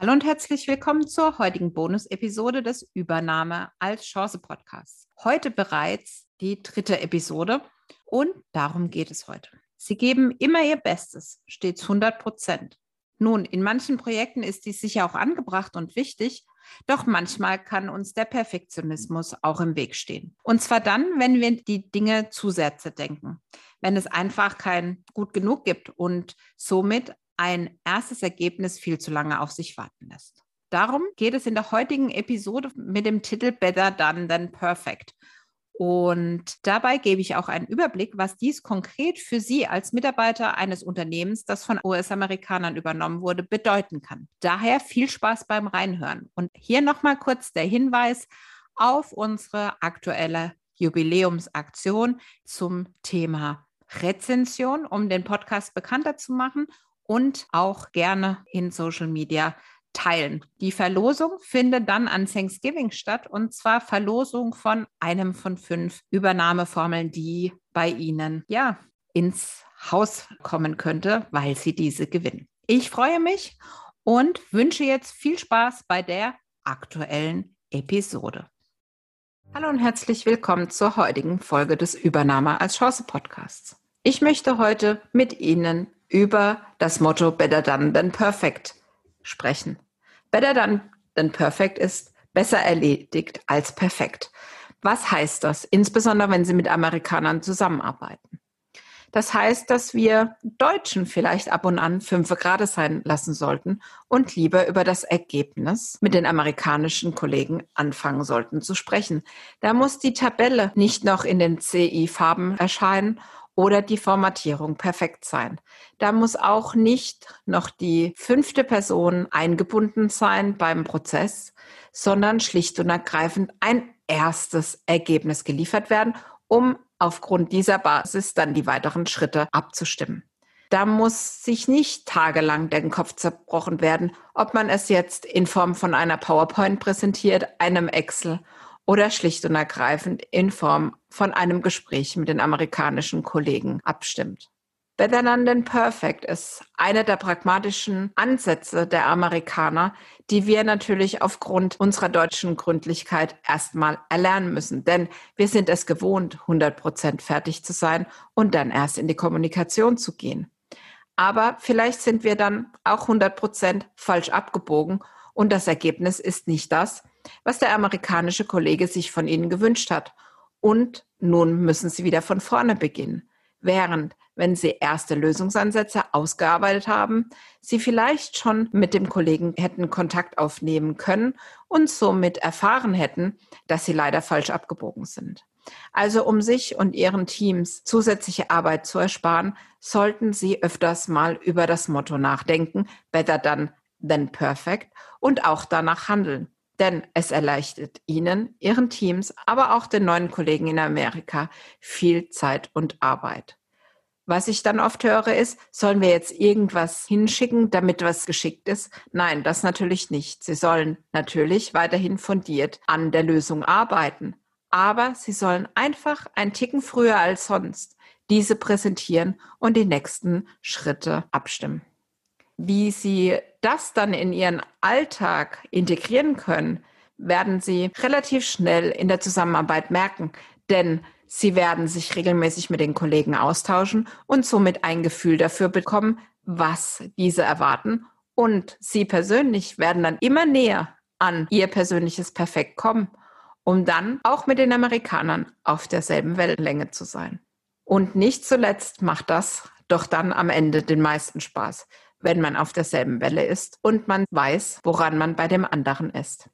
Hallo und herzlich willkommen zur heutigen Bonus-Episode des Übernahme als Chance Podcasts. Heute bereits die dritte Episode und darum geht es heute. Sie geben immer ihr Bestes, stets 100 Prozent. Nun, in manchen Projekten ist dies sicher auch angebracht und wichtig, doch manchmal kann uns der Perfektionismus auch im Weg stehen. Und zwar dann, wenn wir die Dinge zu sehr zerdenken, wenn es einfach kein gut genug gibt und somit ein erstes Ergebnis viel zu lange auf sich warten lässt. Darum geht es in der heutigen Episode mit dem Titel Better Done Than Perfect. Und dabei gebe ich auch einen Überblick, was dies konkret für Sie als Mitarbeiter eines Unternehmens, das von US-Amerikanern übernommen wurde, bedeuten kann. Daher viel Spaß beim Reinhören. Und hier nochmal kurz der Hinweis auf unsere aktuelle Jubiläumsaktion zum Thema Rezension, um den Podcast bekannter zu machen und auch gerne in Social Media teilen. Die Verlosung findet dann an Thanksgiving statt und zwar Verlosung von einem von fünf Übernahmeformeln, die bei Ihnen ja ins Haus kommen könnte, weil Sie diese gewinnen. Ich freue mich und wünsche jetzt viel Spaß bei der aktuellen Episode. Hallo und herzlich willkommen zur heutigen Folge des Übernahme als Chance Podcasts. Ich möchte heute mit Ihnen über das Motto Better Done Than Perfect sprechen. Better Done Than Perfect ist besser erledigt als perfekt. Was heißt das? Insbesondere wenn Sie mit Amerikanern zusammenarbeiten. Das heißt, dass wir Deutschen vielleicht ab und an fünf Grade sein lassen sollten und lieber über das Ergebnis mit den amerikanischen Kollegen anfangen sollten zu sprechen. Da muss die Tabelle nicht noch in den CI-Farben erscheinen oder die Formatierung perfekt sein. Da muss auch nicht noch die fünfte Person eingebunden sein beim Prozess, sondern schlicht und ergreifend ein erstes Ergebnis geliefert werden, um aufgrund dieser Basis dann die weiteren Schritte abzustimmen. Da muss sich nicht tagelang den Kopf zerbrochen werden, ob man es jetzt in Form von einer PowerPoint präsentiert, einem Excel oder schlicht und ergreifend in Form von einem Gespräch mit den amerikanischen Kollegen abstimmt. Better Than Perfect ist einer der pragmatischen Ansätze der Amerikaner, die wir natürlich aufgrund unserer deutschen Gründlichkeit erstmal erlernen müssen. Denn wir sind es gewohnt, 100 Prozent fertig zu sein und dann erst in die Kommunikation zu gehen. Aber vielleicht sind wir dann auch 100 Prozent falsch abgebogen und das Ergebnis ist nicht das, was der amerikanische Kollege sich von ihnen gewünscht hat. Und nun müssen sie wieder von vorne beginnen. Während, wenn sie erste Lösungsansätze ausgearbeitet haben, sie vielleicht schon mit dem Kollegen hätten Kontakt aufnehmen können und somit erfahren hätten, dass sie leider falsch abgebogen sind. Also um sich und ihren Teams zusätzliche Arbeit zu ersparen, sollten sie öfters mal über das Motto nachdenken, better done than perfect und auch danach handeln denn es erleichtert Ihnen, Ihren Teams, aber auch den neuen Kollegen in Amerika viel Zeit und Arbeit. Was ich dann oft höre ist, sollen wir jetzt irgendwas hinschicken, damit was geschickt ist? Nein, das natürlich nicht. Sie sollen natürlich weiterhin fundiert an der Lösung arbeiten. Aber sie sollen einfach ein Ticken früher als sonst diese präsentieren und die nächsten Schritte abstimmen. Wie Sie das dann in Ihren Alltag integrieren können, werden Sie relativ schnell in der Zusammenarbeit merken, denn Sie werden sich regelmäßig mit den Kollegen austauschen und somit ein Gefühl dafür bekommen, was diese erwarten. Und Sie persönlich werden dann immer näher an Ihr persönliches Perfekt kommen, um dann auch mit den Amerikanern auf derselben Wellenlänge zu sein. Und nicht zuletzt macht das doch dann am Ende den meisten Spaß, wenn man auf derselben Welle ist und man weiß, woran man bei dem anderen ist.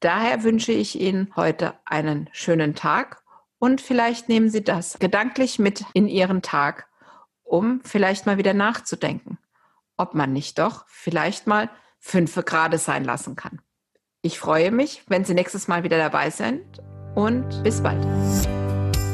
Daher wünsche ich Ihnen heute einen schönen Tag und vielleicht nehmen Sie das gedanklich mit in Ihren Tag, um vielleicht mal wieder nachzudenken, ob man nicht doch vielleicht mal fünf Grade sein lassen kann. Ich freue mich, wenn Sie nächstes Mal wieder dabei sind und bis bald.